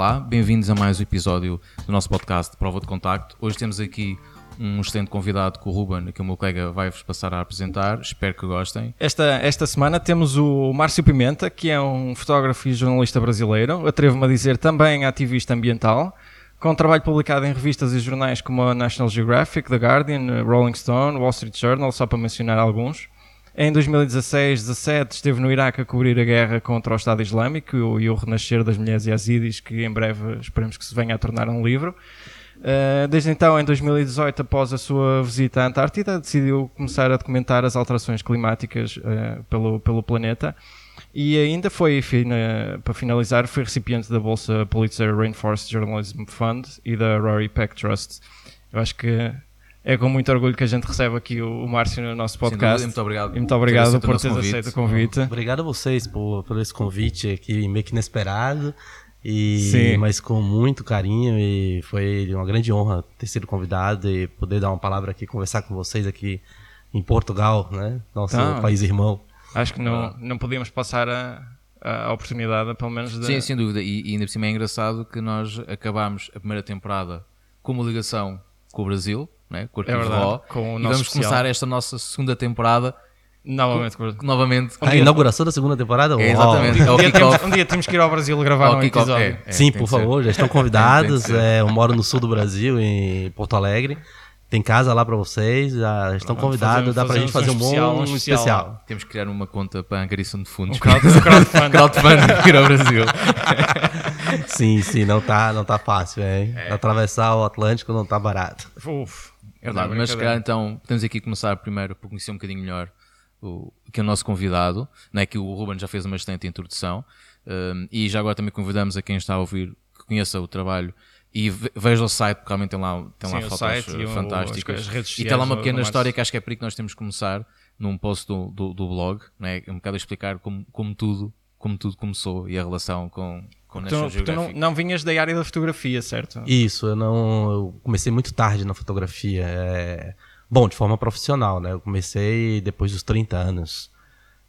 Olá, bem-vindos a mais um episódio do nosso podcast Prova de Contacto. Hoje temos aqui um excelente convidado com o Ruben, que o meu colega vai-vos passar a apresentar. Espero que gostem. Esta, esta semana temos o Márcio Pimenta, que é um fotógrafo e jornalista brasileiro, atrevo-me a dizer também ativista ambiental, com trabalho publicado em revistas e jornais como a National Geographic, The Guardian, Rolling Stone, Wall Street Journal, só para mencionar alguns. Em 2016-17 esteve no Iraque a cobrir a guerra contra o Estado Islâmico e o renascer das mulheres yazidis, que em breve esperemos que se venha a tornar um livro. Uh, desde então, em 2018, após a sua visita à Antártida, decidiu começar a documentar as alterações climáticas uh, pelo, pelo planeta e ainda foi, para finalizar, foi recipiente da bolsa Pulitzer Rainforest Journalism Fund e da Rory Peck Trust. Eu acho que é com muito orgulho que a gente recebe aqui o, Márcio no nosso podcast. Sim, muito obrigado. E muito obrigado por teres aceito o convite. Obrigado a vocês por, por esse convite aqui, meio que inesperado. E, Sim. Mas com muito carinho e foi uma grande honra ter sido convidado e poder dar uma palavra aqui, conversar com vocês aqui em Portugal, né? Nosso então, país irmão. Acho que não, não podíamos passar a, a oportunidade, pelo menos. De... Sim, sem dúvida. E, e ainda por cima é engraçado que nós acabámos a primeira temporada com uma ligação com o Brasil, né? com o é verdade, com o e vamos especial. começar esta nossa segunda temporada Novamente. Com, novamente. Um a inauguração da segunda temporada? É, exatamente. Um, dia temos, um dia temos que ir ao Brasil gravar um episódio. É, é, Sim, por favor, já estão convidados. É, eu moro no sul do Brasil, em Porto Alegre. Tem casa lá para vocês, já estão Pronto, convidados, fazer, dá para a gente fazer um, especial, bom um especial. especial. Temos que criar uma conta para a angariação de fundos. Um crowdfunding. crowdfunding ir ao Brasil. sim, sim, não tá, não tá fácil, hein? É. Atravessar o Atlântico não tá barato. Uf. É verdade, mas calhar, então temos aqui que começar primeiro por conhecer um bocadinho melhor o, que é o nosso convidado, né, que o Ruben já fez uma excelente introdução, um, e já agora também convidamos a quem está a ouvir que conheça o trabalho e veja o site, porque realmente tem lá, tem Sim, lá fotos fantásticas. e tem lá uma pequena história que acho que é por aí que nós temos que começar num post do, do, do blog, né? um bocado a explicar como, como, tudo, como tudo começou e a relação com, com National tu, tu não, não, vinhas da área da fotografia, certo? Isso, eu não. Eu comecei muito tarde na fotografia. É, bom, de forma profissional, né? Eu comecei depois dos 30 anos.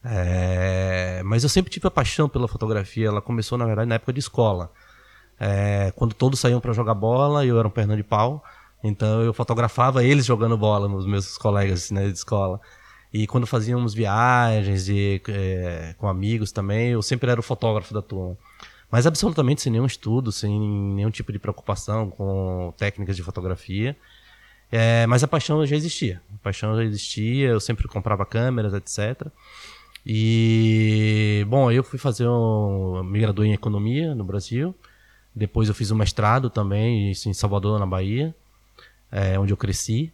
É, mas eu sempre tive a paixão pela fotografia. Ela começou, na verdade, na época de escola. É, quando todos saíam para jogar bola, eu era um perna de pau, então eu fotografava eles jogando bola, os meus colegas né, de escola. E quando fazíamos viagens e, é, com amigos também, eu sempre era o fotógrafo da turma. Mas absolutamente sem nenhum estudo, sem nenhum tipo de preocupação com técnicas de fotografia. É, mas a paixão já existia. A paixão já existia, eu sempre comprava câmeras, etc. E, bom, eu fui fazer um. me graduei em economia no Brasil. Depois eu fiz um mestrado também, isso em Salvador, na Bahia, é, onde eu cresci.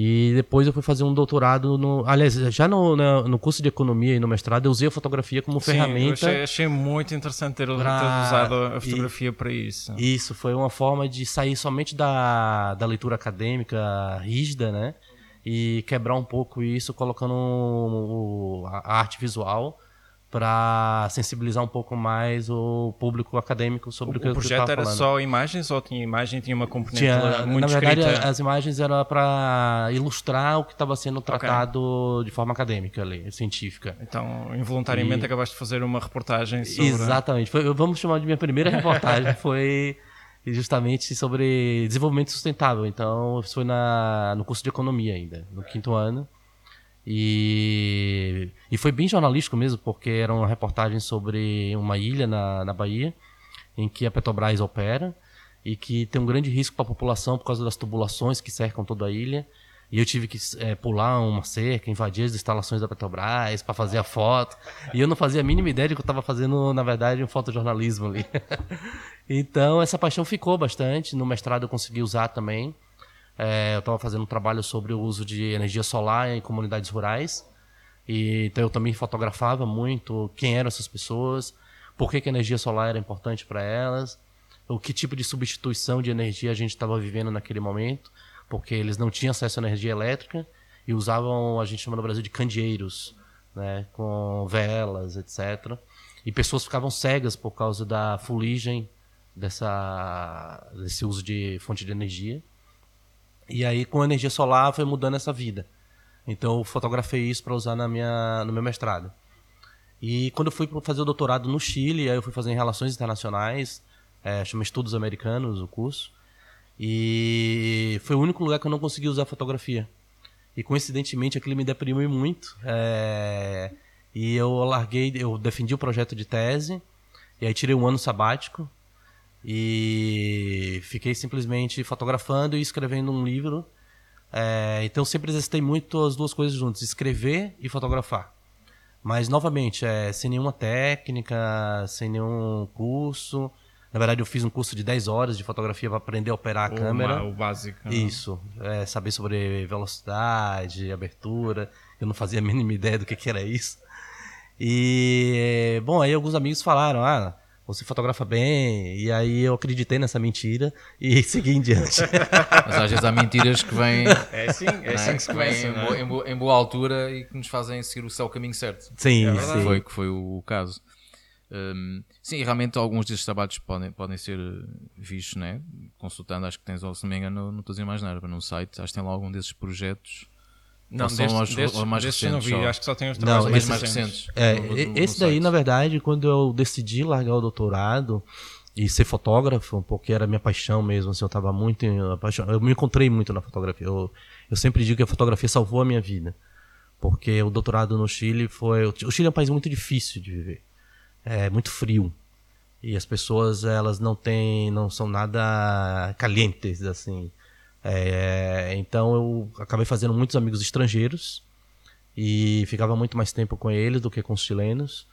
E depois eu fui fazer um doutorado no. Aliás, já no, no, no curso de economia e no mestrado eu usei a fotografia como Sim, ferramenta. Achei, achei, muito interessante ter, pra... ter usado a fotografia para isso. Isso, foi uma forma de sair somente da, da leitura acadêmica rígida, né? E quebrar um pouco isso, colocando a arte visual para sensibilizar um pouco mais o público acadêmico sobre o, o que o projeto era só imagens ou tinha imagem tinha uma componente tinha, muito na verdade escrita? as imagens eram para ilustrar o que estava sendo tratado okay. de forma acadêmica ali científica. Então involuntariamente e... acabaste de fazer uma reportagem sobre exatamente. Foi, vamos chamar de minha primeira reportagem foi justamente sobre desenvolvimento sustentável. Então isso foi na no curso de economia ainda no quinto ano e, e foi bem jornalístico mesmo, porque era uma reportagem sobre uma ilha na, na Bahia, em que a Petrobras opera e que tem um grande risco para a população por causa das tubulações que cercam toda a ilha. E eu tive que é, pular uma cerca, invadir as instalações da Petrobras para fazer a foto. E eu não fazia a mínima ideia de que eu estava fazendo, na verdade, um fotojornalismo ali. então, essa paixão ficou bastante. No mestrado eu consegui usar também. É, eu estava fazendo um trabalho sobre o uso de energia solar em comunidades rurais. E, então eu também fotografava muito quem eram essas pessoas, por que, que a energia solar era importante para elas, o que tipo de substituição de energia a gente estava vivendo naquele momento, porque eles não tinham acesso à energia elétrica e usavam, a gente chama no Brasil de candeeiros, né, com velas, etc. E pessoas ficavam cegas por causa da fuligem dessa, desse uso de fonte de energia. E aí, com a energia solar, foi mudando essa vida. Então, eu fotografei isso para usar na minha, no meu mestrado. E quando eu fui fazer o doutorado no Chile, aí eu fui fazer em relações internacionais, é, chama Estudos Americanos, o curso. E foi o único lugar que eu não consegui usar fotografia. E coincidentemente aquilo me deprimiu muito. É, e eu larguei, eu defendi o projeto de tese, e aí tirei um ano sabático e fiquei simplesmente fotografando e escrevendo um livro. É, então sempre exercitei muito as duas coisas juntas, escrever e fotografar. Mas novamente, é, sem nenhuma técnica, sem nenhum curso. Na verdade, eu fiz um curso de 10 horas de fotografia para aprender a operar a o, câmera. O básico. Né? Isso. É, saber sobre velocidade, abertura. Eu não fazia a mínima ideia do que, que era isso. E, bom, aí alguns amigos falaram, ah, você fotografa bem, e aí eu acreditei nessa mentira e segui em diante. Mas às vezes há mentiras que vêm. É sim, é, assim que se começa, em, boa, em, boa, em, boa, altura e que nos fazem seguir o seu caminho certo. Sim, é sim. Foi, que foi o caso. Um, sim, realmente alguns destes trabalhos podem, podem ser vistos, né? consultando, acho que tens, se não me engano, não estou a dizer mais nada, no site, acho que tem lá algum desses projetos não, não são os, destes, mais destes recentes. não vi, acho que só tem os trabalhos não, mais, mais recentes. É, no, no, esse no daí, site. na verdade, quando eu decidi largar o doutorado e ser fotógrafo, porque era minha paixão mesmo, assim, eu estava muito apaixonado. Eu me encontrei muito na fotografia. Eu, eu sempre digo que a fotografia salvou a minha vida. Porque o doutorado no Chile foi. O Chile é um país muito difícil de viver. É muito frio. E as pessoas, elas não têm. não são nada calientes, assim. É, então eu acabei fazendo muitos amigos estrangeiros e ficava muito mais tempo com eles do que com os chilenos.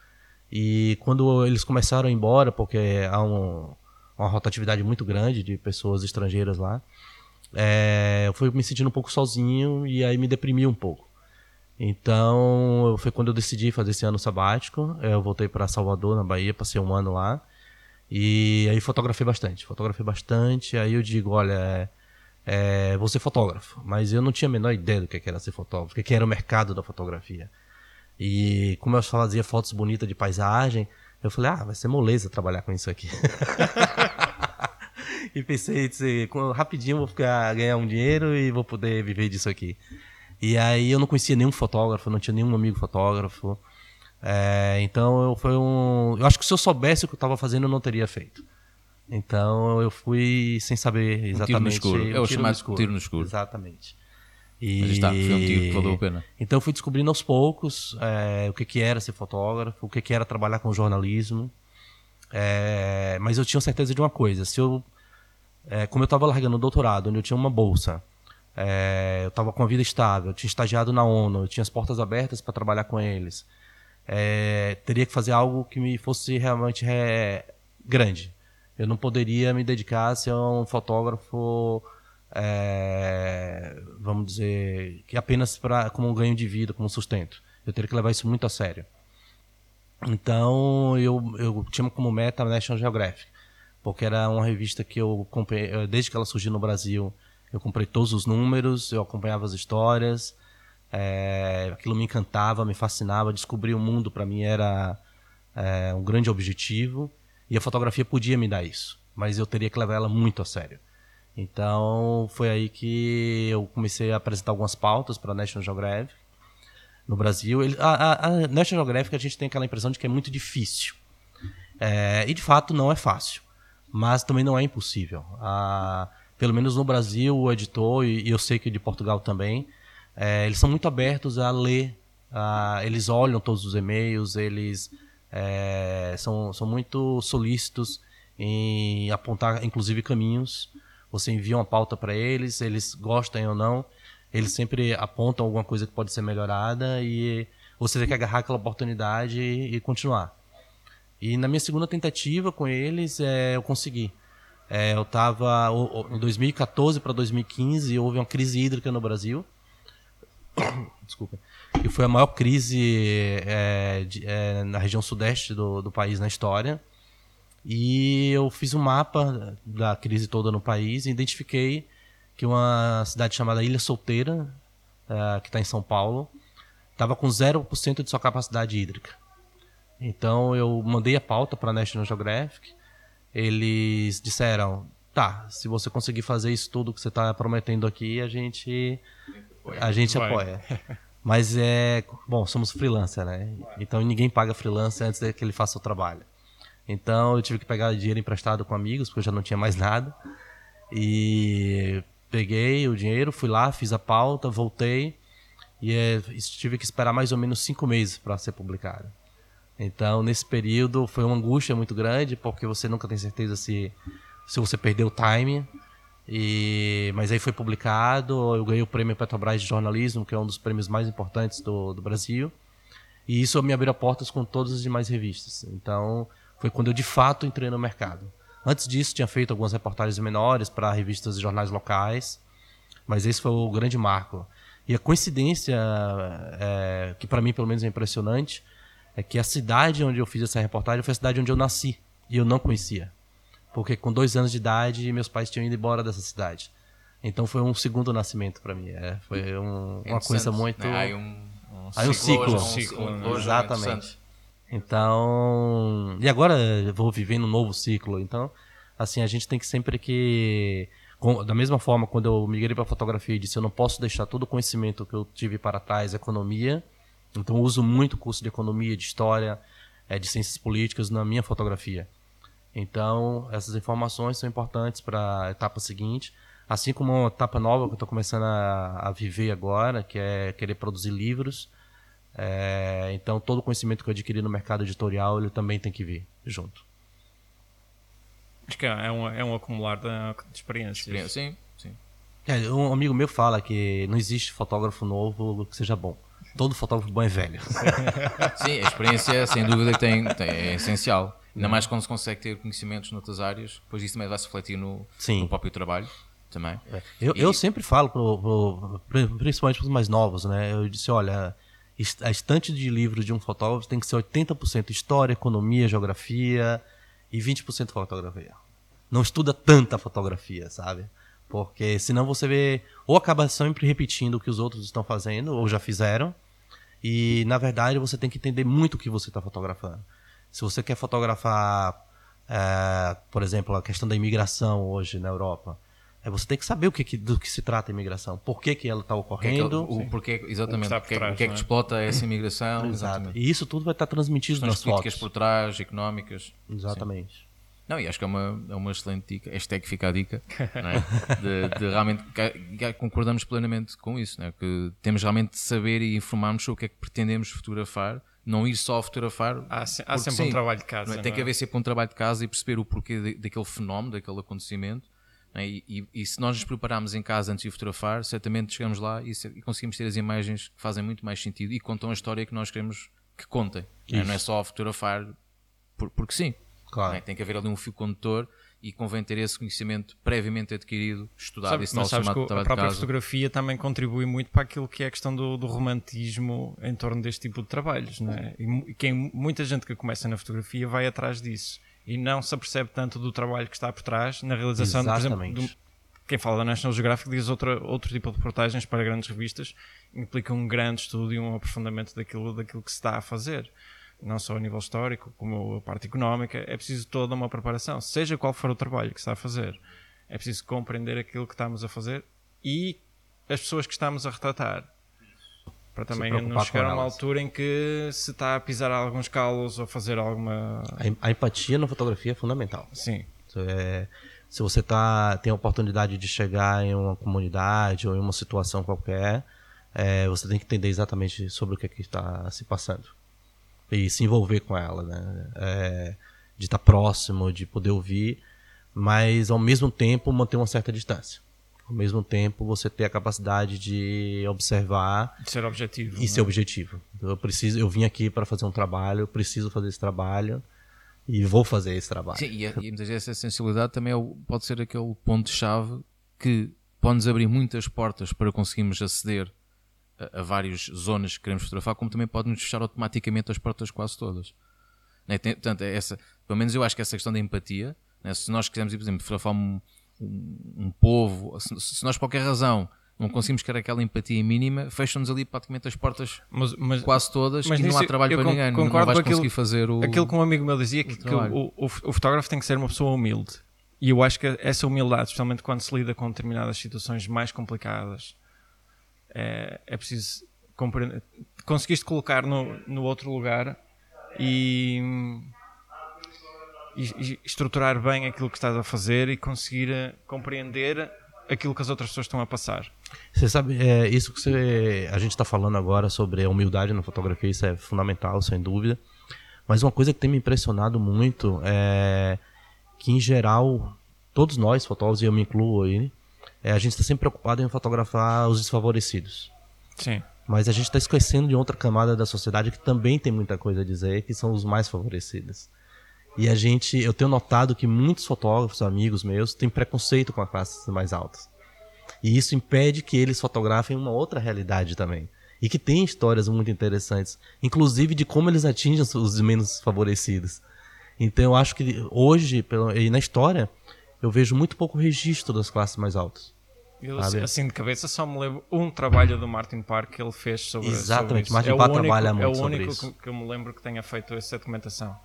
E quando eles começaram a ir embora, porque há um, uma rotatividade muito grande de pessoas estrangeiras lá, é, eu fui me sentindo um pouco sozinho e aí me deprimi um pouco. Então foi quando eu decidi fazer esse ano sabático. Eu voltei para Salvador, na Bahia, passei um ano lá. E aí fotografei bastante, fotografei bastante. Aí eu digo, olha, é, é, vou ser fotógrafo. Mas eu não tinha a menor ideia do que era ser fotógrafo, o que era o mercado da fotografia. E como eu fazia fotos bonitas de paisagem, eu falei, ah, vai ser moleza trabalhar com isso aqui. e pensei, rapidinho vou ficar, ganhar um dinheiro e vou poder viver disso aqui. E aí eu não conhecia nenhum fotógrafo, não tinha nenhum amigo fotógrafo. É, então eu foi um. Eu acho que se eu soubesse o que eu estava fazendo, eu não teria feito. Então eu fui sem saber exatamente. Um tiro no escuro. um é o tiro chamado no escuro. tiro no escuro. Exatamente. E... Mas está, foi um tiro que valeu a pena. Então eu fui descobrindo aos poucos é, o que, que era ser fotógrafo, o que, que era trabalhar com jornalismo. É, mas eu tinha certeza de uma coisa: se eu, é, como eu estava largando o doutorado, onde eu tinha uma bolsa, eu estava com a vida estável, eu tinha estagiado na ONU, eu tinha as portas abertas para trabalhar com eles, teria que fazer algo que me fosse realmente grande. Eu não poderia me dedicar a ser um fotógrafo é, vamos dizer, que apenas para como um ganho de vida, como um sustento. Eu teria que levar isso muito a sério. Então eu, eu tinha como meta a National Geographic, porque era uma revista que eu comprei, desde que ela surgiu no Brasil, eu comprei todos os números, eu acompanhava as histórias, é, aquilo me encantava, me fascinava, descobrir o mundo para mim era é, um grande objetivo e a fotografia podia me dar isso, mas eu teria que levar ela muito a sério. Então foi aí que eu comecei a apresentar algumas pautas para a National Geographic no Brasil. Ele, a, a, a, National Geographic a gente tem aquela impressão de que é muito difícil. É, e de fato não é fácil, mas também não é impossível. A, pelo menos no Brasil, o editor, e, e eu sei que de Portugal também, é, eles são muito abertos a ler, eles olham todos os e-mails, eles é, são, são muito solícitos em apontar, inclusive, caminhos você envia uma pauta para eles, eles gostam ou não, eles sempre apontam alguma coisa que pode ser melhorada e você tem que agarrar aquela oportunidade e, continuar. E na minha segunda tentativa com eles, é, eu consegui. É, eu estava em 2014 para 2015 houve uma crise hídrica no Brasil. Desculpa. E foi a maior crise é, de, é, na região sudeste do, do país na história. E eu fiz um mapa da crise toda no país e identifiquei que uma cidade chamada Ilha Solteira, uh, que está em São Paulo, estava com 0% de sua capacidade hídrica. Então eu mandei a pauta para a National Geographic. Eles disseram: tá, se você conseguir fazer isso tudo que você está prometendo aqui, a gente, a gente apoia. Mas é. Bom, somos freelancer, né? Então ninguém paga freelancer antes que ele faça o trabalho. Então eu tive que pegar dinheiro emprestado com amigos, porque eu já não tinha mais nada. E peguei o dinheiro, fui lá, fiz a pauta, voltei e é, tive que esperar mais ou menos cinco meses para ser publicado. Então, nesse período, foi uma angústia muito grande, porque você nunca tem certeza se, se você perdeu o time. E, mas aí foi publicado, eu ganhei o prêmio Petrobras de jornalismo, que é um dos prêmios mais importantes do, do Brasil. E isso me abriu portas com todas as demais revistas. Então, foi quando eu de fato entrei no mercado. Antes disso, tinha feito algumas reportagens menores para revistas e jornais locais, mas esse foi o grande marco. E a coincidência, é, que para mim pelo menos é impressionante, é que a cidade onde eu fiz essa reportagem foi a cidade onde eu nasci e eu não conhecia. Porque com dois anos de idade, meus pais tinham ido embora dessa cidade. Então foi um segundo nascimento para mim. É, foi um, uma coisa muito. Né? Aí um, um Aí um ciclo. Um ciclo, um, Exatamente. Então, e agora eu vou vivendo um novo ciclo. Então, assim, a gente tem que sempre que da mesma forma, quando eu migrei para fotografia e disse eu não posso deixar todo o conhecimento que eu tive para trás, economia, então eu uso muito curso de economia, de história, é, de ciências políticas na minha fotografia. Então, essas informações são importantes para a etapa seguinte, assim como uma etapa nova que eu estou começando a, a, viver agora, que é querer produzir livros. É, então, todo o conhecimento que eu adquiri no mercado editorial, ele também tem que vir junto. Acho que é um, é um acumular de, experiências. Experiência, sim, sim. É, um amigo meu fala que não existe fotógrafo novo que seja bom. Todo fotógrafo bom é velho. sim, a experiência, sem dúvida, tem, tem, é essencial. Ainda mais quando se consegue ter conhecimentos noutras áreas, depois isso também vai se refletir no, no próprio trabalho também. É. Eu, e... eu sempre falo, pro, pro, principalmente para os mais novos, né? Eu disse, olha, a estante de livros de um fotógrafo tem que ser 80% história, economia, geografia, e 20% fotografia. Não estuda tanta fotografia, sabe? Porque senão você vê, ou acaba sempre repetindo o que os outros estão fazendo, ou já fizeram, e na verdade você tem que entender muito o que você está fotografando. Se você quer fotografar, é, por exemplo, a questão da imigração hoje na Europa, é você tem que saber o que, do que se trata a imigração, por que, que ela está ocorrendo. O, porquê, exatamente, o que, trás, o que é que é? explota essa imigração. Exato. E isso tudo vai estar transmitido São nas políticas fotos. por trás, económicas. Exatamente. Sim. Não, e acho que é uma, é uma excelente dica, hashtag fica a dica, é? de, de, realmente, que, concordamos plenamente com isso, é? que temos realmente de saber e informarmos sobre o que é que pretendemos fotografar, não ir só fotografar. Há, há sempre sim, um trabalho de casa. É? Tem que é? haver sempre um trabalho de casa e perceber o porquê de, daquele fenómeno, daquele acontecimento é? E, e, e, se nós nos prepararmos em casa antes de fotografar, certamente chegamos lá e, e, conseguimos ter as imagens que fazem muito mais sentido e contam a história que nós queremos que contem. É? Não é só fotografar por, porque sim. Claro. É? Tem que haver ali um fio condutor e convém ter esse conhecimento previamente adquirido, estudado Sabe, mas sabes que a própria fotografia também contribui muito para aquilo que é a questão do, do romantismo em torno deste tipo de trabalhos, não é? E quem, muita gente que começa na fotografia vai atrás disso e não se apercebe tanto do trabalho que está por trás na realização, Exatamente. por exemplo, quem fala da National Geographic diz outra, outro tipo de reportagens para grandes revistas implica um grande estudo e um aprofundamento daquilo, daquilo que se está a fazer não só a nível histórico como a parte económica é preciso toda uma preparação seja qual for o trabalho que se está a fazer é preciso compreender aquilo que estamos a fazer e as pessoas que estamos a retratar para também não chegar a uma altura em que se está a pisar alguns calos ou fazer alguma. A, empatia na fotografia é fundamental. Sim. É, se você tá, tem a oportunidade de chegar em uma comunidade ou em uma situação qualquer, é, você tem que entender exatamente sobre o que, é que está se passando e se envolver com ela, né? É, de estar tá próximo, de poder ouvir, mas ao mesmo tempo manter uma certa distância ao mesmo tempo você ter a capacidade de observar de ser objetivo e né? ser objetivo eu preciso eu vim aqui para fazer um trabalho eu preciso fazer esse trabalho e vou fazer esse trabalho Sim, e, e muitas vezes essa sensibilidade também é pode ser aquele ponto chave que pode nos abrir muitas portas para conseguirmos aceder a, a várias zonas que queremos fotografar como também pode nos fechar automaticamente as portas quase todas né? Tem, portanto é essa pelo menos eu acho que essa questão da empatia né? se nós quisermos por exemplo fotografar um um, um povo, se, se, nós por qualquer razão não conseguimos criar aquela empatia mínima, fecham-nos ali praticamente as portas mas, mas, quase todas mas e não há trabalho para ninguém, não vais aquilo, conseguir fazer o Aquilo que um amigo meu dizia, que, que o, o, o, fotógrafo tem que ser uma pessoa humilde. E eu acho que essa humildade, especialmente quando se lida com determinadas situações mais complicadas, é, é preciso compreender. Conseguiste colocar no, no outro lugar e e, estruturar bem aquilo que estás a fazer e conseguir uh, compreender aquilo que as outras pessoas estão a passar. Você sabe, é, isso que você, a gente está falando agora sobre a humildade na fotografia, isso é fundamental, sem dúvida. Mas uma coisa que tem me impressionado muito é que, em geral, todos nós, fotógrafos, e eu me incluo aí, é, a gente está sempre preocupado em fotografar os desfavorecidos. Sim. Mas a gente está esquecendo de outra camada da sociedade que também tem muita coisa a dizer, que são os mais favorecidos. E a gente, eu tenho notado que muitos fotógrafos, amigos meus, têm preconceito com as classes mais altas. E isso impede que eles fotografem uma outra realidade também. E que tem histórias muito interessantes, inclusive de como eles atingem os menos favorecidos. Então eu acho que hoje, e na história, eu vejo muito pouco registro das classes mais altas. Eu, assim de cabeça só me lembro um trabalho do Martin Park que ele fez sobre Exatamente, sobre Martin é Park trabalha muito É o único que, que, eu me lembro que tenha feito essa documentação.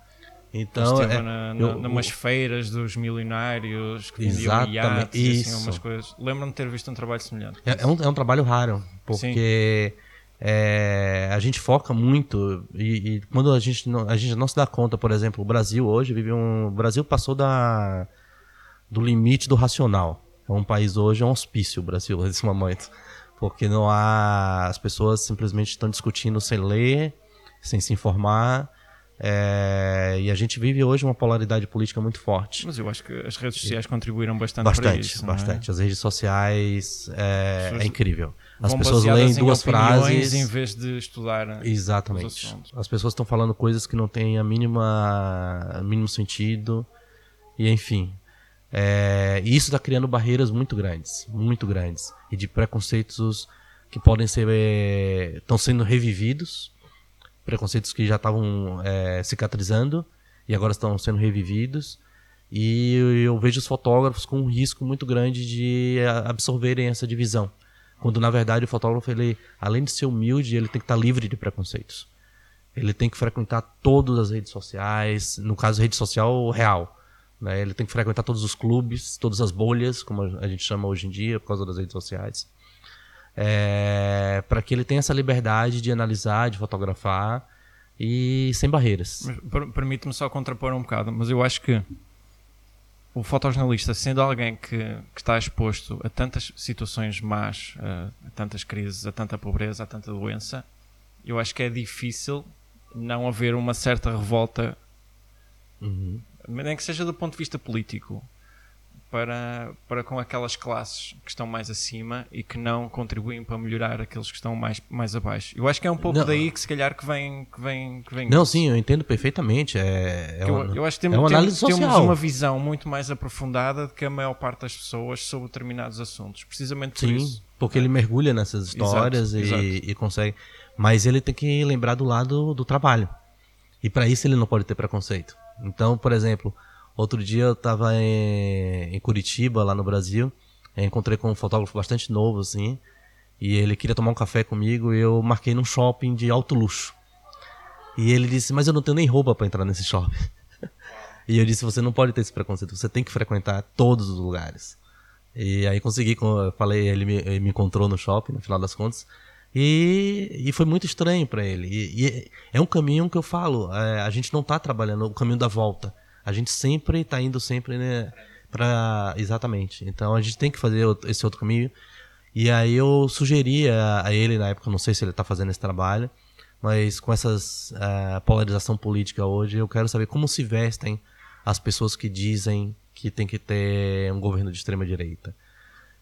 Então, é, na, na, eu, numas feiras dos milionários que vendiam iates e assim, umas coisas. Lembro-me de ter visto um trabalho semelhante. É, é, um, é um trabalho raro, porque é, a gente foca muito e, e, quando a gente, não, a gente não se dá conta, por exemplo, o Brasil hoje vive um. O Brasil passou da, do limite do racional. É um país hoje, é um hospício o Brasil nesse momento. Porque não há. As pessoas simplesmente estão discutindo sem ler, sem se informar é, e a gente vive hoje uma polaridade política muito forte. Mas eu acho que as redes sociais contribuíram bastante, bastante para isso. Bastante, é? As redes sociais é, é incrível. As pessoas leem duas frases em vez de estudar. Exatamente. As pessoas estão falando coisas que não têm a mínima mínimo sentido e enfim. É, e isso está criando barreiras muito grandes, muito grandes e de preconceitos que podem ser estão sendo revividos preconceitos que já estavam é, cicatrizando e agora estão sendo revividos. E eu vejo os fotógrafos com um risco muito grande de absorverem essa divisão. Quando na verdade o fotógrafo, ele, além de ser humilde, ele tem que estar livre de preconceitos. Ele tem que frequentar todas as redes sociais, no caso, rede social real. Né? Ele tem que frequentar todos os clubes, todas as bolhas, como a gente chama hoje em dia, por causa das redes sociais é, para que ele tenha essa liberdade de analisar, de fotografar e sem barreiras. Permite-me só contrapor um bocado, mas eu acho que o fotojornalista, sendo alguém que, que está exposto a tantas situações más, a, a, tantas crises, a tanta pobreza, a tanta doença, eu acho que é difícil não haver uma certa revolta, uhum. Nem que seja do ponto de vista político para, para com aquelas classes que estão mais acima e que não contribuem para melhorar aqueles que estão mais, mais abaixo. Eu acho que é um pouco não. daí que se calhar que vem que vem, que vem Não, isso. sim, eu entendo perfeitamente. É, é uma, eu, eu, acho que temos, é uma temos, temos, uma visão muito mais aprofundada do que a maior parte das pessoas sobre determinados assuntos. Precisamente por sim, isso. Porque é. ele mergulha nessas histórias exato, e, exato. e consegue. Mas ele tem que lembrar do lado do trabalho. E para isso ele não pode ter preconceito. Então, por exemplo, Outro dia eu tava em, em Curitiba, lá no Brasil. encontrei com um fotógrafo bastante novo, assim. E ele queria tomar um café comigo e eu marquei num shopping de alto luxo. E ele disse, mas eu não tenho nem roupa para entrar nesse shopping. e eu disse, você não pode ter esse preconceito, você tem que frequentar todos os lugares. E aí consegui, eu falei, ele me, ele me encontrou no shopping, no final das contas. E, e foi muito estranho para ele. E, e, é um caminho que eu falo, é, a gente não tá trabalhando o caminho da volta a gente sempre está indo sempre, né, para exatamente. Então a gente tem que fazer esse outro caminho. E aí eu sugeria a ele na época, não sei se ele está fazendo esse trabalho, mas com essa uh, polarização política hoje, eu quero saber como se vestem as pessoas que dizem que tem que ter um governo de extrema direita.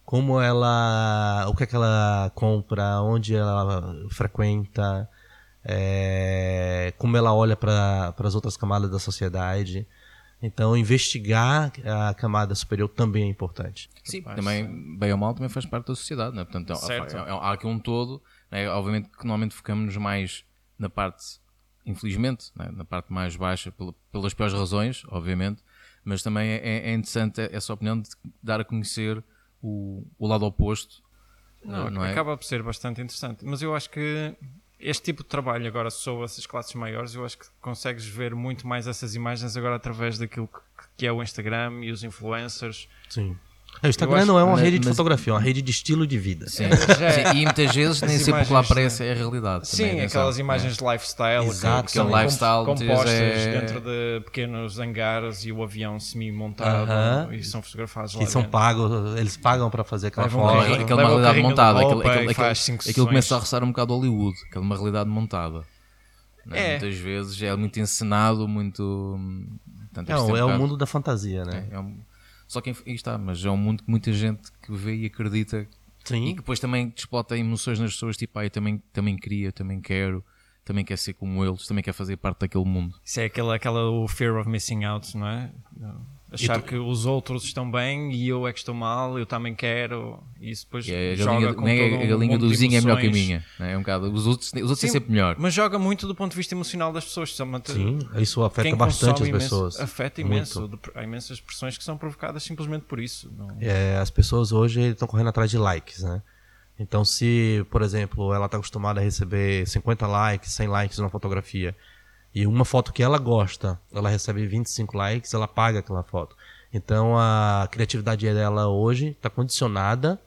Como ela, o que é que ela compra, onde ela frequenta, é, como ela olha para as outras camadas da sociedade. Então, investigar a camada superior também é importante. Sim, também, bem ou mal, também faz parte da sociedade, né? Portanto, é, é, há aqui um todo, né? obviamente que normalmente focamos mais na parte, infelizmente, né? na parte mais baixa, pelas piores razões, obviamente, mas também é, é interessante essa opinião de dar a conhecer o, o lado oposto. Não, não é? acaba por ser bastante interessante, mas eu acho que este tipo de trabalho agora sob essas classes maiores, eu acho que consegues ver muito mais essas imagens agora através daquilo que, que é o Instagram e os influencers. Sim. O Instagram não é uma rede de mas, fotografia, é uma rede de estilo de vida. Sim, é. Sim e muitas vezes nem sempre o que lá aparece é a realidade. Sim, também, aquelas imagens de lifestyle Exato, que, que são lifestyle compostas é... dentro de pequenos hangares e o avião semi-montado uh -huh. e são fotografados lá. E são pagos, eles pagam para fazer aquela foto. Um aquela uma realidade montada, aquilo, aquilo, aquilo, aquilo começa a roçar um bocado Hollywood, aquela uma realidade montada. É? Muitas vezes é muito encenado, muito. Portanto, é, é, é o mundo da fantasia, né? É, é um, só que está, mas é um mundo que muita gente que vê e acredita Sim. e que depois também desplota emoções nas pessoas, tipo, ah, eu também, também queria, também quero, também quer ser como eles, também quer fazer parte daquele mundo. Isso é aquela, aquela o fear of missing out, não é? Achar tu... que os outros estão bem e eu é que estou mal, eu também quero, e isso depois é, a joga galinha, com nem todo a galinha um do Zinho é melhor que a minha, é? é um bocado, os outros, os outros Sim, é sempre melhor. Mas joga muito do ponto de vista emocional das pessoas. Sim, isso afeta bastante as pessoas. afeta imenso, muito. há imensas pressões que são provocadas simplesmente por isso. Não... É, as pessoas hoje estão correndo atrás de likes, né? Então se, por exemplo, ela está acostumada a receber 50 likes, 100 likes numa fotografia, e uma foto que ela gosta, ela recebe 25 likes, ela paga aquela foto. Então a criatividade dela hoje está condicionada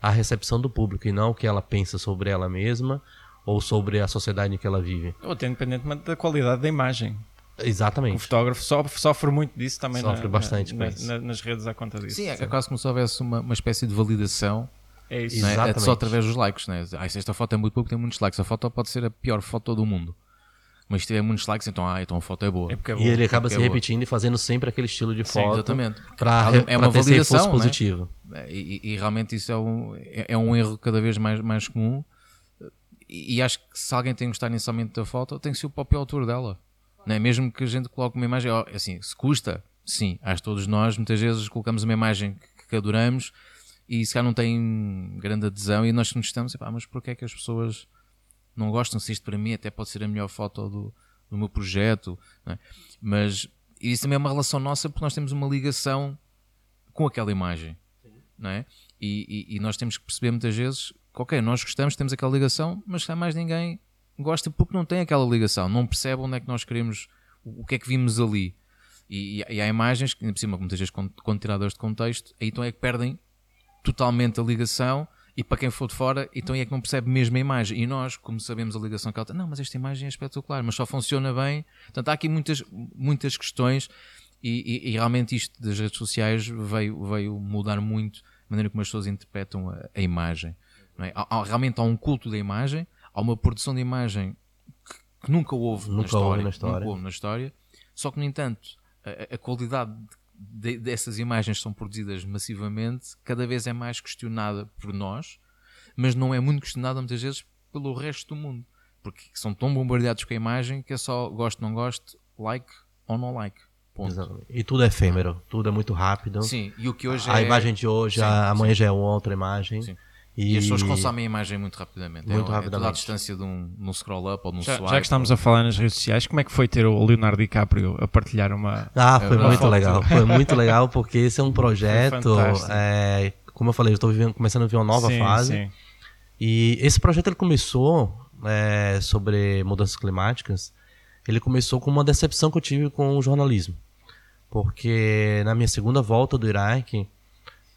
à recepção do público e não o que ela pensa sobre ela mesma ou sobre a sociedade em que ela vive. Ou até independentemente da qualidade da imagem. Exatamente. O fotógrafo sofre, sofre muito disso também. Sofre na, bastante na, na, nas redes à conta disso. Sim, é, é quase como se houvesse uma, uma espécie de validação é isso. É? é? só através dos likes, né? Ah, se esta foto é muito pouco, tem muitos likes. A foto pode ser a pior foto do mundo. Mas se tiver muitos likes, então, ah, então a foto é boa. É é boa e ele acaba se é repetindo e fazendo sempre aquele estilo de foto. Sim, exatamente. Pra, é uma pra validação né? positivo. E, e, realmente isso é um, é, um erro cada vez mais, mais comum. E acho que se alguém tem que gostar inicialmente da foto, tem que ser o próprio autor dela. Não é? Mesmo que a gente coloque uma imagem, assim, se custa, sim, acho que todos nós muitas vezes colocamos uma imagem que, que adoramos e se calhar não tem grande adesão e nós nos estamos, mas porquê é que as pessoas não gostam se isto para mim até pode ser a melhor foto do, do meu projeto, é? mas isso também é uma relação nossa porque nós temos uma ligação com aquela imagem, não é? E, e, e nós temos que perceber muitas vezes que, ok, nós gostamos, temos aquela ligação, mas se mais ninguém gosta porque não tem aquela ligação, não percebe onde é que nós queremos, o, o que é que vimos ali. E, e, há imagens que, por cima, muitas vezes, quando, quando tiradas de contexto, aí então é que perdem totalmente a ligação e para quem for de fora, então é que não percebe mesmo a imagem. E nós, como sabemos a ligação que ela tem, não, mas esta imagem é espetacular, mas só funciona bem. Portanto, há aqui muitas, muitas questões e, e, e realmente isto das redes sociais veio, veio mudar muito a maneira como as pessoas interpretam a, a imagem. É? Há, há, realmente há um culto da imagem, há uma produção de imagem que, que nunca houve nunca na, história, houve na história. Nunca houve na história. Só que, no entanto, a, a qualidade de, dessas imagens são produzidas massivamente, cada vez é mais questionada por nós, mas não é muito questionada muitas vezes pelo resto do mundo. Porque são tão bombardeados com a imagem que é só gosto, não gosto, like ou não like. E tudo é efêmero, tudo é muito rápido. Sim, e o que hoje a é... imagem de hoje, sim, amanhã sim. já é outra imagem. Sim. E... e, as pessoas consomem a imagem muito rapidamente. Muito é, rapidamente. É a distância de um, um scroll up ou de um já, swipe. Já que estamos ou... a falar nas redes sociais, como é que foi ter o Leonardo DiCaprio a partilhar uma. Ah, foi muito foto. legal. Foi muito legal porque esse é um projeto. É, como eu falei, eu estou começando a ver uma nova sim, fase. Sim. E esse projeto ele começou é, sobre mudanças climáticas. Ele começou com uma decepção que eu tive com o jornalismo. Porque na minha segunda volta do Iraque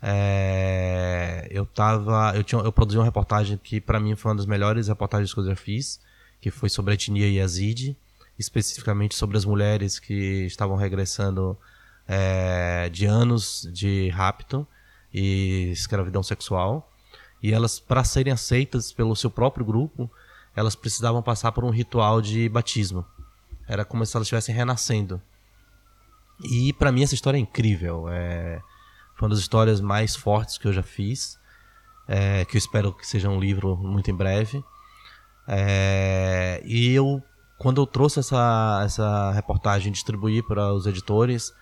é, eu tava, eu tinha, eu produzi uma reportagem que para mim foi uma das melhores reportagens que eu já fiz, que foi sobre a etnia Yazidi, especificamente sobre as mulheres que estavam regressando é, de anos de rapto e escravidão sexual, e elas para serem aceitas pelo seu próprio grupo, elas precisavam passar por um ritual de batismo. Era como se elas estivessem renascendo. E para mim essa história é incrível. É, foi uma das histórias mais fortes que eu já fiz. É, que eu espero que seja um livro muito em breve. É, e eu, quando eu trouxe essa, essa reportagem e distribuí para os editores,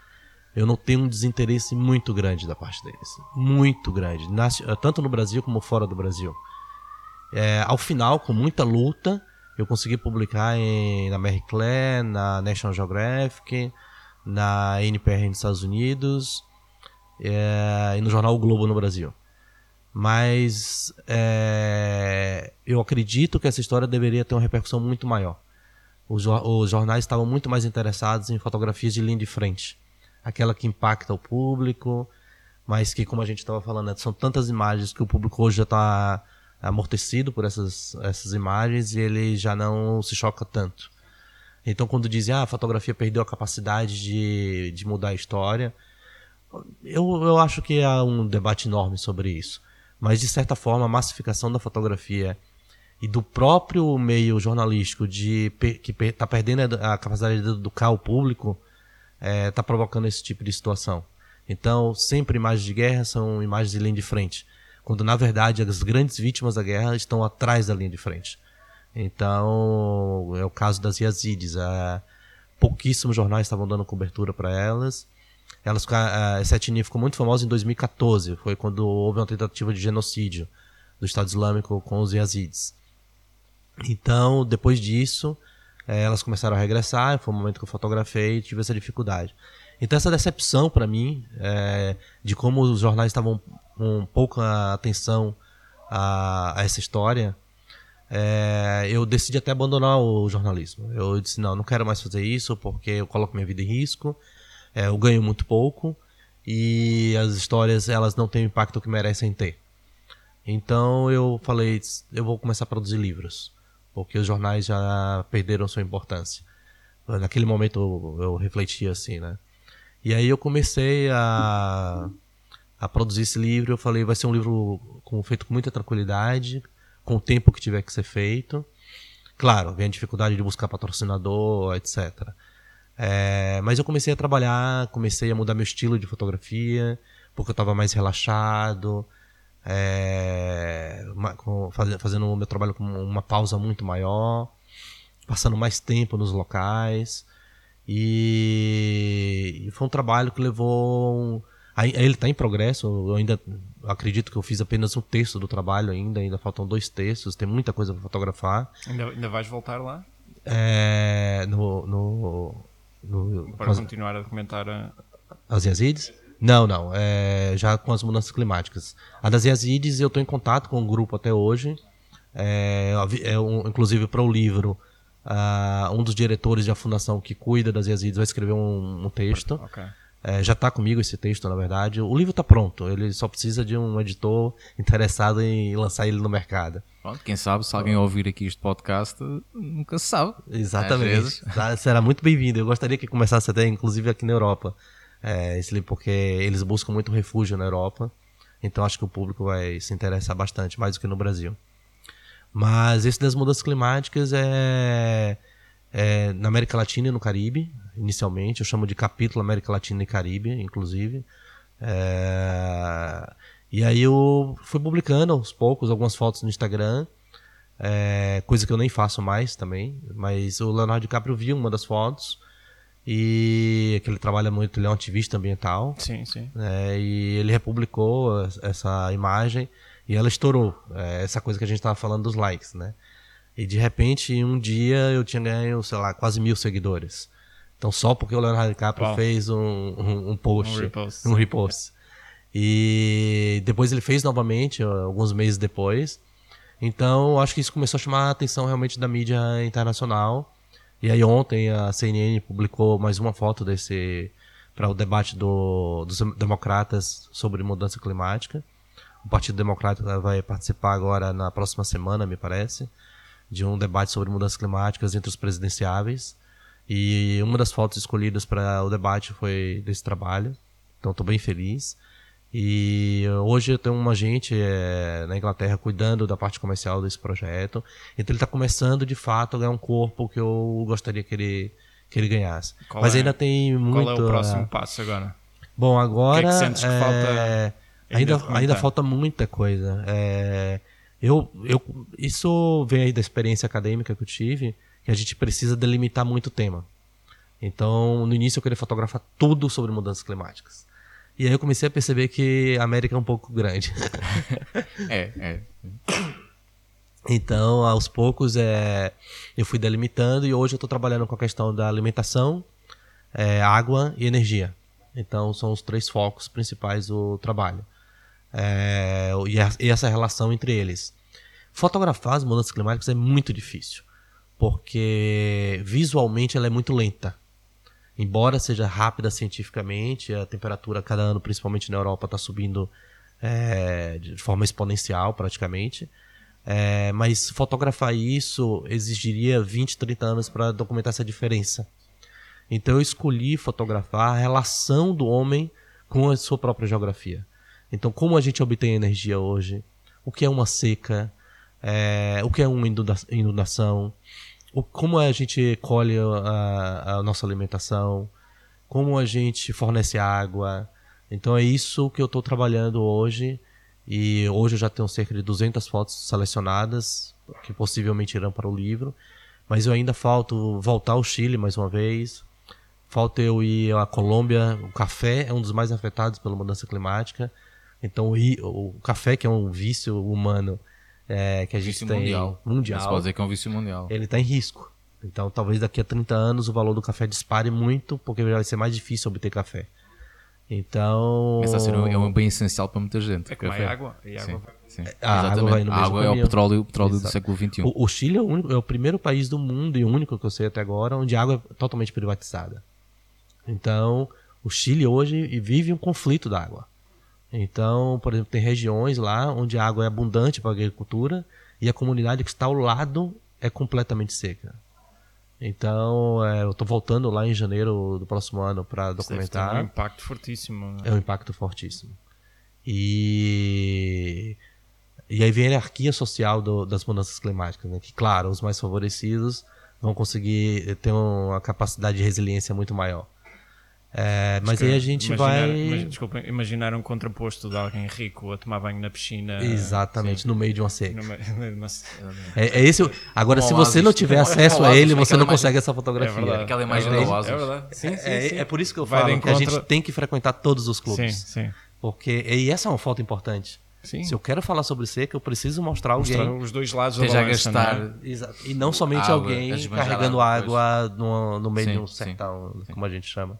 eu notei um desinteresse muito grande da parte deles. Muito grande. Tanto no Brasil como fora do Brasil. É, ao final, com muita luta, eu consegui publicar em, na Marie Claire, na National Geographic, na NPR nos Estados Unidos é, e no jornal o Globo no Brasil. Mas é, eu acredito que essa história deveria ter uma repercussão muito maior. Os, os, jornais estavam muito mais interessados em fotografias de linha de frente, aquela que impacta o público, mas que, como a gente estava falando, né, são tantas imagens que o público hoje já está amortecido por essas, essas imagens e ele já não se choca tanto. Então, quando dizem, ah, a fotografia perdeu a capacidade de, de mudar a história, eu, eu acho que há um debate enorme sobre isso. Mas, de certa forma, a massificação da fotografia e do próprio meio jornalístico de que está perdendo a capacidade de educar o público está é, tá provocando esse tipo de situação. Então, sempre imagens de guerra são imagens de linha de frente, quando na verdade as grandes vítimas da guerra estão atrás da linha de frente. Então, é o caso das Yazidis. É, pouquíssimos jornais estavam dando cobertura para elas. Elas, essa etnia ficou muito famosa em 2014, foi quando houve uma tentativa de genocídio do Estado Islâmico com os Yazidis. Então, depois disso, é, elas começaram a regressar, foi o momento que eu fotografei e tive essa dificuldade. Então, essa decepção para mim, é, de como os jornais estavam com pouca atenção a, a essa história, é, eu decidi até abandonar o jornalismo. Eu disse: não, não quero mais fazer isso porque eu coloco minha vida em risco, é, eu ganho muito pouco e as histórias elas não têm o impacto que merecem ter. Então eu falei: eu vou começar a produzir livros porque os jornais já perderam sua importância. Naquele momento eu, eu refleti assim, né? E aí eu comecei a, a produzir esse livro. Eu falei, vai ser um livro com, feito com muita tranquilidade, com o tempo que tiver que ser feito. Claro, vem a dificuldade de buscar patrocinador, etc. É, mas eu comecei a trabalhar, comecei a mudar meu estilo de fotografia, porque eu estava mais relaxado é, fazendo o meu trabalho com uma pausa muito maior, passando mais tempo nos locais. E, foi um trabalho que levou. Ele está em progresso, eu ainda acredito que eu fiz apenas um terço do trabalho ainda, ainda faltam dois terços, tem muita coisa para fotografar. Ainda, ainda vais voltar lá? É, no, no, no, para continuar a documentar a... as Yazidis? Não, não. É, já com as mudanças climáticas. A das Yazidis, eu estou em contato com o grupo até hoje. É, é um, inclusive, para o livro, uh, um dos diretores da fundação que cuida das Yazidis vai escrever um, um texto. Okay. É, já está comigo esse texto, na verdade. O livro está pronto. Ele só precisa de um editor interessado em lançar ele no mercado. Pronto, quem sabe, se alguém ouvir aqui este podcast, nunca se sabe. Exatamente. Será muito bem-vindo. Eu gostaria que começasse até, inclusive, aqui na Europa é, esse livro porque eles buscam muito refúgio na Europa. Então acho que o público vai se interessar bastante, mais do que no Brasil. Mas esse das mudanças climáticas é, é, na América Latina e no Caribe, inicialmente. Eu chamo de capítulo América Latina e Caribe, inclusive. É, e aí eu fui publicando aos poucos algumas fotos no Instagram. É, coisa que eu nem faço mais também. Mas o Leonardo DiCaprio viu uma das fotos e que ele trabalha muito, ele é um ativista ambiental. Sim, sim. É, e ele republicou essa imagem e ela estourou. É, essa coisa que a gente estava falando dos likes, né? E de repente, um dia eu tinha ganho, sei lá, quase mil seguidores. Então, só porque o Leonardo DiCaprio Uau. fez um, um, um, post, um repost. Um repost. E depois ele fez novamente, alguns meses depois. Então, acho que isso começou a chamar a atenção realmente da mídia internacional. E aí ontem a CNN publicou mais uma foto desse para o debate do, dos democratas sobre mudança climática. O Partido Democrata vai participar agora na próxima semana, me parece, de um debate sobre mudanças climáticas entre os presidenciáveis. E uma das fotos escolhidas para o debate foi desse trabalho. Então estou bem feliz. E hoje eu tenho um agente é, na Inglaterra cuidando da parte comercial desse projeto. Então ele está começando de fato a ganhar um corpo que eu gostaria que ele, que ele ganhasse. Qual Mas é, ainda tem muito. Qual é o próximo passo agora? Bom, agora. O que, é que que é, falta? Ainda, ainda falta muita coisa. É, eu, eu, isso vem aí da experiência acadêmica que eu tive, que a gente precisa delimitar muito o tema. Então, no início eu queria fotografar tudo sobre mudanças climáticas. E aí eu comecei a perceber que a América é um pouco grande. é, é. Então, aos poucos, é, eu fui delimitando e hoje eu estou trabalhando com a questão da alimentação, é, água e energia. Então, são os três focos principais do trabalho. É, e, a, e essa relação entre eles. Fotografar as mudanças climáticas é muito difícil, porque visualmente ela é muito lenta. embora seja rápida cientificamente, a temperatura cada ano, principalmente na Europa, está subindo é, de forma exponencial praticamente. É, mas fotografar isso exigiria 20, 30 anos para documentar essa diferença. Então eu escolhi fotografar a relação do homem com a sua própria geografia. Então, como a gente obtém energia hoje? O que é uma seca? É, o que é uma inundação? O, como a gente colhe a, a nossa alimentação? Como a gente fornece água? Então é isso que eu estou trabalhando hoje. E hoje eu já tenho cerca de 200 fotos selecionadas, que possivelmente irão para o livro. Mas eu ainda falto voltar ao Chile mais uma vez. Falta eu ir à Colômbia. O café é um dos mais afetados pela mudança climática. Então o, café, que é um vício humano é, que a gente tem mundial. mundial. Você pode dizer que é um vício mundial. Ele está em risco. Então talvez daqui a 30 anos o valor do café dispare muito, porque vai ser mais difícil obter café. Então. Assim, é um bem essencial para muita gente. É como é água. E água sim, sim. A água, vai no a água é o petróleo, o petróleo do século XXI. O, o Chile é o, único, é o primeiro país do mundo e o único que eu sei até agora onde a água é totalmente privatizada. Então, o Chile hoje vive um conflito da água. Então, por exemplo, tem regiões lá onde a água é abundante para a agricultura e a comunidade que está ao lado é completamente seca. Então, é, eu estou voltando lá em janeiro do próximo ano para documentar. É um impacto fortíssimo. Né? É um impacto fortíssimo. E, e aí vem a hierarquia social do, das mudanças climáticas, né? que, claro, os mais favorecidos vão conseguir ter uma capacidade de resiliência muito maior. É, mas aí a gente imaginar, vai. Mas, desculpa, imaginar um contraposto de alguém rico a tomar banho na piscina. Exatamente, sim. no meio de uma seca. Meio, é, é, esse. Agora, se você não tiver acesso a ele, você não consegue essa fotografia. É aquela imagem é do Oasis. É verdade. Sim, sim, é, sim. é, por isso que eu falo que a gente tem que frequentar todos os clubes. Sim, sim. Porque, e essa é uma foto importante. Sim. Se eu quero falar sobre seca, eu preciso mostrar alguém. Mostrar os dois lados da balança, gastar. Né? E não somente água, alguém carregando água, no, no, meio sim, de um sertão, como a gente chama.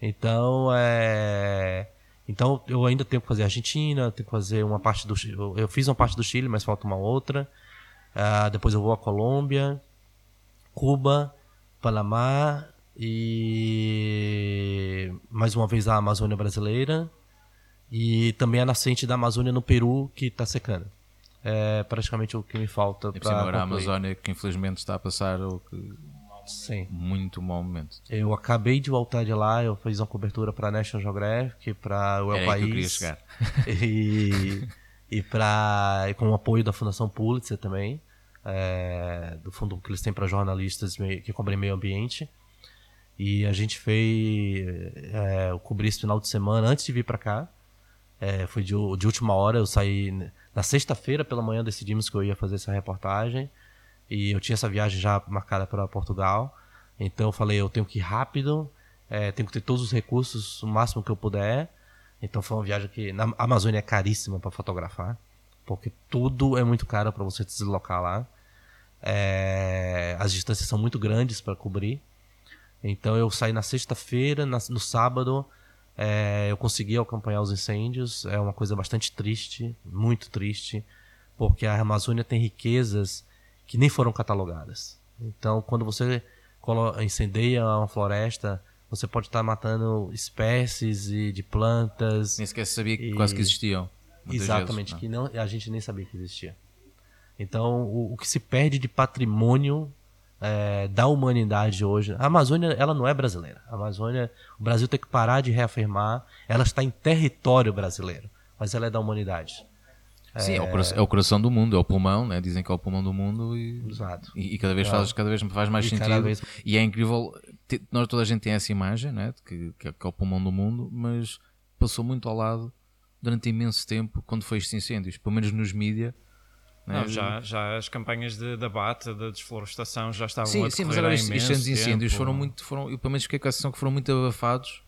Então, é... Então, eu ainda tenho que fazer a Argentina, tenho que fazer uma parte do Chile. Eu fiz uma parte do Chile, mas falta uma outra. Uh, depois eu vou à Colômbia, Cuba, Panamá e mais uma vez a Amazônia brasileira e também a nascente da Amazônia no Peru que está secando. É praticamente o que me falta para agora a Amazônia que infelizmente está a passar o que Sim. Muito mau momento. Eu acabei de voltar de lá, eu fiz uma cobertura para National Geographic, para o El País. Que eu queria chegar. E, e, pra, e com o apoio da Fundação Pulitzer também, é, do fundo que eles têm para jornalistas que cobrem meio ambiente. E a gente fez. É, eu cobri esse final de semana antes de vir para cá. É, foi de, de última hora, eu saí. Na sexta-feira pela manhã decidimos que eu ia fazer essa reportagem. E eu tinha essa viagem já marcada para Portugal. Então eu falei, eu tenho que ir rápido, é, tenho que ter todos os recursos, o máximo que eu puder. Então foi uma viagem que na Amazônia é caríssima para fotografar, porque tudo é muito caro para você se deslocar lá. É, as distâncias são muito grandes para cobrir. Então eu saí na sexta-feira, no sábado é, eu consegui acompanhar os incêndios. É uma coisa bastante triste, muito triste, porque a Amazônia tem riquezas que nem foram catalogadas. Então, quando você incendeia uma floresta, você pode estar matando espécies de plantas. Nem sequer sabia que e... quase que existiam. Exatamente, vezes, que não, a gente nem sabia que existia. Então, o, o que se perde de patrimônio é, da humanidade hoje. A Amazônia, ela não é brasileira. A Amazônia, o Brasil tem que parar de reafirmar. Ela está em território brasileiro, mas ela é da humanidade. Sim, é... o coração, é o coração do mundo, é o pulmão, né? dizem que é o pulmão do mundo e, Exato. e, e cada vez faz, cada vez faz mais e sentido. Vez... E é incrível, nós toda a gente tem essa imagem, né? que, que, é o pulmão do mundo, mas passou muito ao lado durante imenso tempo quando foi estes incêndios, pelo menos nos mídias. Né? já, já as campanhas de debate, de desflorestação já estavam sim, a Sim, mas agora estes incêndios tempo. foram muito, foram, eu pelo menos fiquei com a sensação que foram muito abafados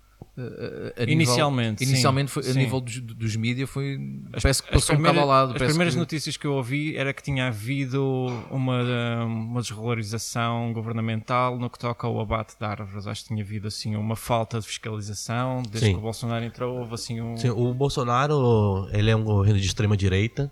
a inicialmente, nível, inicialmente foi, sim. a nível dos, dos mídias foi as, parece que passou um bocado ao lado. As primeiras que... notícias que eu ouvi era que tinha havido uma, uma desregularização governamental no que toca ao abate de árvores. Acho que tinha havido assim uma falta de fiscalização desde sim. que o Bolsonaro entrou. Houve assim um... Sim, o Bolsonaro ele é um governo de extrema direita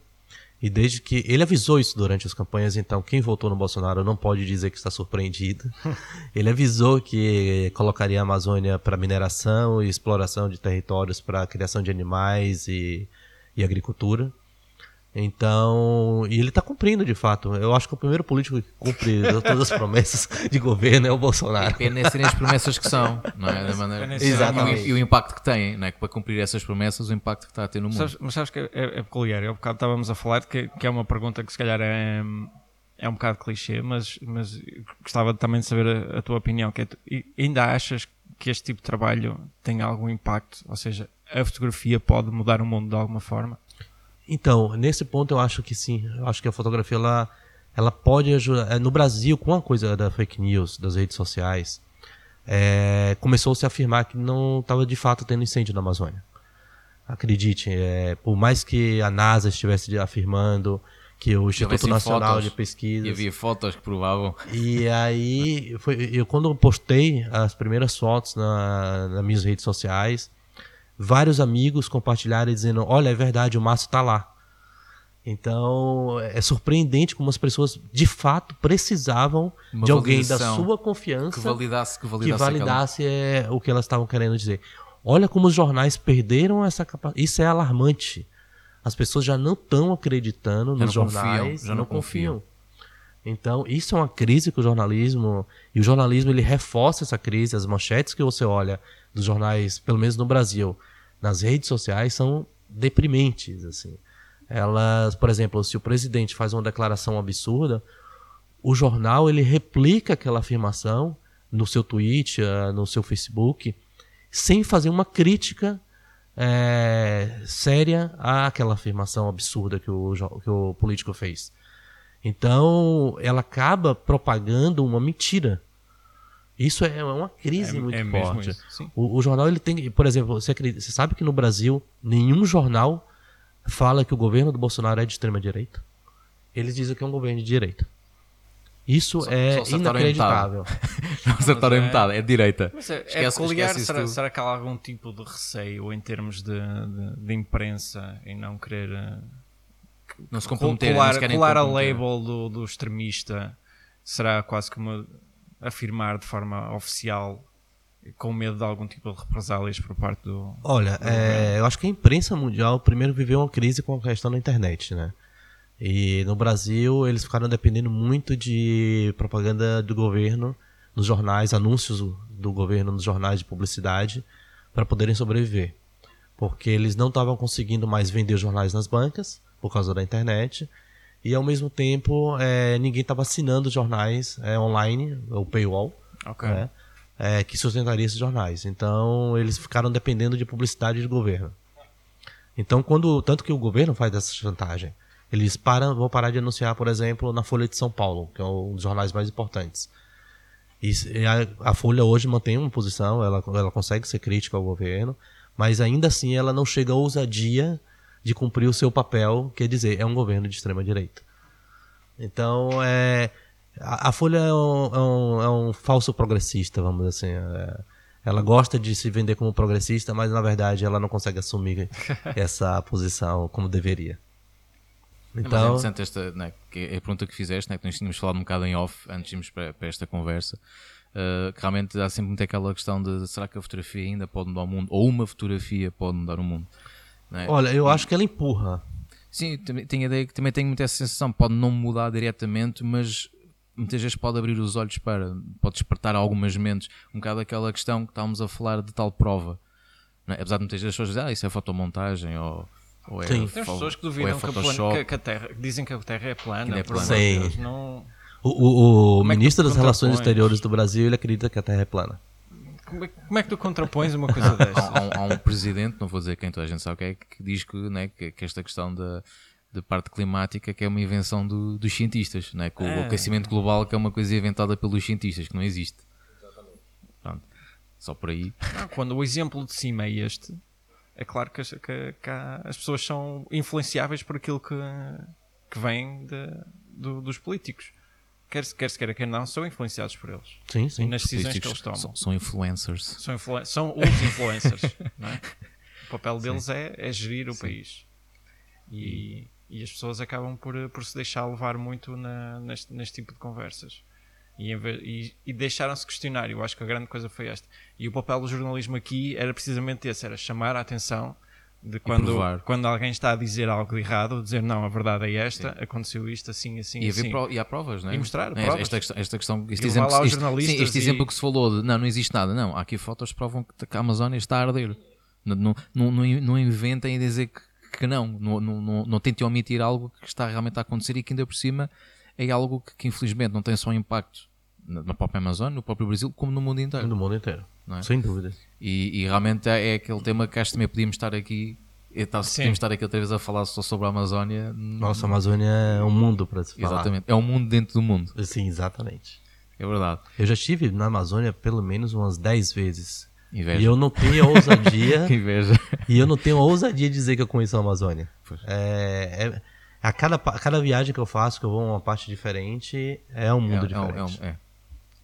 E desde que ele avisou isso durante as campanhas, então quem votou no Bolsonaro não pode dizer que está surpreendido. ele avisou que colocaria a Amazônia para mineração e exploração de territórios para criação de animais e, e agricultura. Então, e ele está cumprindo de fato. Eu acho que o primeiro político que cumpre todas as promessas de governo é o Bolsonaro. Pena serem as promessas que são, não é? Da maneira... Exatamente. E o, impacto que têm, não é? Que para cumprir essas promessas, o impacto que está a ter no mundo. Sabes, mas sabes que é, é peculiar. Eu, um bocado estávamos a falar que, que é uma pergunta que se calhar é, é um bocado clichê, mas, mas gostava também de saber a, a tua opinião. Que é, ainda achas que este tipo de trabalho tem algum impacto? Ou seja, a fotografia pode mudar o mundo de alguma forma? Então, nesse ponto eu acho que sim. Eu acho que a fotografia ela, ela pode ajudar. É, no Brasil, com a coisa da fake news, das redes sociais, é, começou-se a afirmar que não estava de fato tendo incêndio na Amazônia. Acredite, é, por mais que a NASA estivesse afirmando que o Instituto Nacional fotos, de Pesquisa. E havia fotos que provavam. E aí, foi, eu quando postei as primeiras fotos na, nas minhas redes sociais, vários amigos compartilharam dizendo: Olha, é verdade, o Márcio está lá. Então é surpreendente como as pessoas de fato precisavam Uma de alguém da sua confiança que validasse, que validasse, que validasse é, o que elas estavam querendo dizer. Olha como os jornais perderam essa capacidade. Isso é alarmante. As pessoas já não estão acreditando nos jornais, confiam, já não, não confiam. confiam. Então, isso é uma crise que o jornalismo. E o jornalismo ele reforça essa crise. As manchetes que você olha dos jornais, pelo menos no Brasil, nas redes sociais são deprimentes, assim. Elas, por exemplo, se o presidente faz uma declaração absurda, o jornal ele replica aquela afirmação no seu tweet, eh, no seu Facebook, sem fazer uma crítica é, séria àquela afirmação absurda que o, que o político fez. Então, ela acaba propagando uma mentira. Isso é uma crise é, muito é forte. O, o, jornal ele tem, por exemplo, você, acredita, você sabe que no Brasil nenhum jornal fala que o governo do Bolsonaro é de extrema direita. Eles dizem que é um governo de direita. Isso só, é só inacreditável. Não acertaram em metade, é direita. Mas é, esquece, é peculiar, será, será, que há algum tipo de receio em termos de, de, de imprensa em não querer eh, não se comprometer, colar, colar a label do, do extremista? Será quase que uma afirmar de forma oficial com medo de algum tipo de represálias por parte do. Olha, do é, eu acho que a imprensa mundial primeiro viveu uma crise com a questão da internet, né? E no Brasil eles ficaram dependendo muito de propaganda do governo nos jornais, anúncios do governo nos jornais de publicidade para poderem sobreviver. Porque eles não estavam conseguindo mais vender jornais nas bancas por causa da internet e ao mesmo tempo é, ninguém estava assinando jornais é, online, o paywall, okay. né, é, que sustentaria esses jornais. Então eles ficaram dependendo de publicidade do governo. Então quando tanto que o governo faz essa chantagem, eles param, vão parar de anunciar, por exemplo, na Folha de São Paulo, que é um dos jornais mais importantes. E a, a Folha hoje mantém uma posição, ela, ela consegue ser crítica ao governo, mas ainda assim ela não chega à ousadia de cumprir o seu papel, quer dizer, é um governo de extrema direita. Então, é, a, a Folha é um, é, um, é um, falso progressista, vamos dizer assim. É, ela gosta de se vender como progressista, mas na verdade ela não consegue assumir essa posição como deveria. Então... É, interessante esta, né, é a pergunta que fizeste, né, que nós tínhamos falado um bocado em off antes de irmos para, para esta conversa. Uh, que realmente há sempre muito aquela questão de será que a fotografia ainda pode mudar o mundo? Ou uma fotografia pode mudar o mundo? É? Olha, eu acho que ela empurra. Sim, tenho a ideia que também tenho muita essa sensação. Pode não mudar diretamente, mas muitas vezes pode abrir os olhos para, pode despertar algumas mentes. Um bocado aquela questão que estávamos a falar de tal prova. É? Apesar de muitas vezes as pessoas dizerem, ah, isso é fotomontagem ou. Ou é Sim. Tem pessoas que duvidam é que, a que, que, a terra, dizem que a Terra é plana. É plana. Sim. Não... O, o, o ministro das Relações Exteriores do Brasil ele acredita que a Terra é plana. Como é, como é, que tu contrapões uma coisa dessa? há, um, há, um, presidente, não vou dizer quem toda a gente sabe que é, que diz que, né, que, que esta questão da, da parte climática que é uma invenção do, dos cientistas, né? que o é. aquecimento global que é uma coisa inventada pelos cientistas, que não existe. Pronto. Só por aí. Não, quando o exemplo de cima é este, é claro que, que, que as pessoas são influenciáveis por aquilo que, que vem de, do, dos políticos quer se quer, se quer, quer não, são influenciados por eles. Sim, sim. E nas decisões que eles tomam. São, são influencers. São, influ são os influencers. é? O papel deles é, é gerir o sim. país. E, E as pessoas acabam por, por se deixar levar muito na, neste, neste tipo de conversas. E, e, e deixaram-se questionar. Eu acho que a grande coisa foi esta. E o papel do jornalismo aqui era precisamente esse: era chamar a atenção de quando, quando alguém está a dizer algo de errado, dizer não, a verdade é esta, sim. aconteceu isto assim, assim, e assim. Pro, e há provas, não é? E mostrar é, provas. Esta, esta, esta questão, este, exemplo, este, sim, este e... exemplo que se falou de não, não existe nada, não, há aqui fotos que provam que a Amazónia está a arder. Não, não, não, não inventem a dizer que, que não. Não, não, não, não tentem omitir algo que está realmente a acontecer e que ainda por cima é algo que, que infelizmente não tem só impacto na própria Amazônia, no próprio Brasil, como no mundo inteiro. No mundo inteiro, é? sem dúvida. E, e, realmente é, é aquele tema que acho que também podíamos estar aqui então, se podemos estar aqui outra vez a falar só sobre a Amazónia. Nossa, a Amazônia é um mundo para se falar. Exatamente, é um mundo dentro do mundo. Sim, exatamente. É verdade. Eu já estive na Amazônia pelo menos umas 10 vezes. Inveja. E eu não tenho a ousadia. que inveja. E eu não tenho a ousadia de dizer que eu conheço a Amazônia. É, é, a, cada, a cada viagem que eu faço, que eu vou a uma parte diferente, é um mundo é, diferente. É, é,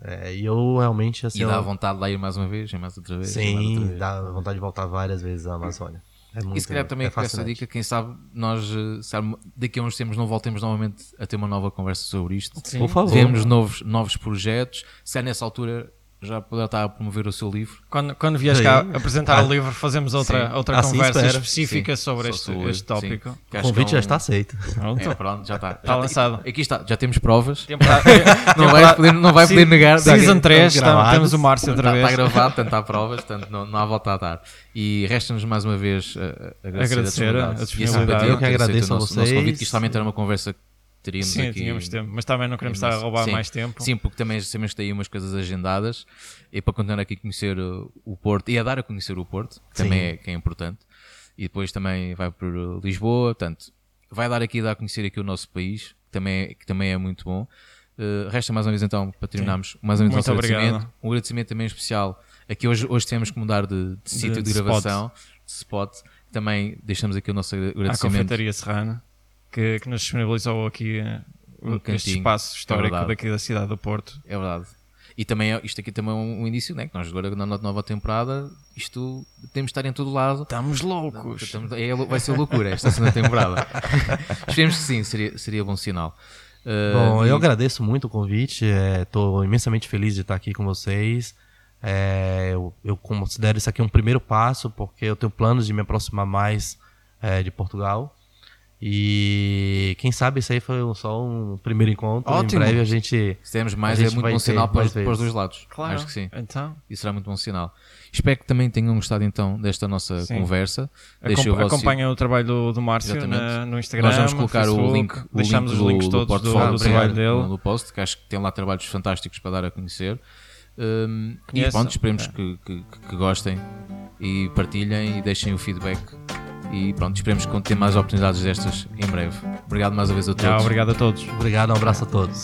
é, e eu realmente assim. E dá eu... vontade de ir mais uma vez, mais outra vez. Sim, outra vez. dá vontade de voltar várias vezes à Amazônia. É muito, e se calhar também é com essa dica, quem sabe nós eh, sabe, daqui a uns tempos não voltemos novamente a ter uma nova conversa sobre isto. Sim. Por favor. Vemos novos, novos projetos. Se é nessa altura já poderá estar a promover o seu livro. Quando, quando vies cá apresentar ah, o livro, fazemos outra, outra assim conversa específica sim. sobre este, este tópico. O convite já está aceito. Pronto, é, pronto já está. Está já lançado. Aqui está, já temos provas. não vai poder, não vai poder negar. Season 3, temos o Márcio outra está, vez. Está gravado, portanto há provas, portanto não, não há volta a dar. E resta-nos mais uma vez uh, agradecer, agradecer a, a disponibilidade. Eu que agradeço a vocês. Nosso convite, que isto realmente era uma conversa teríamos Sim, aqui. tínhamos tempo, mas também não queremos estar a roubar sim, mais tempo. Sim, porque também temos que ter aí umas coisas agendadas e para continuar aqui a conhecer o Porto e a dar a conhecer o Porto, que também é, que é importante. E depois também vai por Lisboa, portanto, vai dar aqui a dar a conhecer aqui o nosso país, que também é, que também é muito bom. Uh, resta mais uma vez então, para terminarmos, sim. mais uma vez um agradecimento. Um agradecimento também especial. Aqui hoje, hoje temos que mudar de, de, de sítio de, de gravação, spot. de spot. Também deixamos aqui o nosso agradecimento. À Confeitaria Serrana, que, que nos disponibilizou aqui eh, um este espaço histórico é daqui da cidade do Porto. É verdade. E também é, isto aqui também é um, início, né? Que nós agora na nova temporada, isto temos de estar em todo lado. Estamos loucos. Estamos, é, vai ser loucura esta segunda temporada. Esperemos que sim, seria, seria bom sinal. Uh, bom, e... eu agradeço muito o convite, estou é, imensamente feliz de estar aqui com vocês. É, eu, eu, considero isso aqui um primeiro passo, porque eu tenho planos de me aproximar mais é, de Portugal. E quem sabe isso aí foi só um primeiro encontro. Ótimo. Em breve a gente. Se temos mais, é muito bom sinal para, para, os dois lados. Claro. Acho que sim. Então. Isso será muito bom sinal. Espero que também tenham gostado então desta nossa sim. conversa. Acompanhem o, acompanhem o trabalho do, do Márcio na, no Instagram. Nós vamos colocar Facebook, o link. O deixamos link os links do, todos do, do, do trabalho dele. No post, que acho que tem lá trabalhos fantásticos para dar a conhecer. Um, e pronto, esperemos é. que, que, que gostem e partilhem e deixem o feedback e pronto, esperemos que ter mais oportunidades destas em breve. Obrigado mais uma vez a todos. obrigado a todos. Obrigado, um abraço a todos.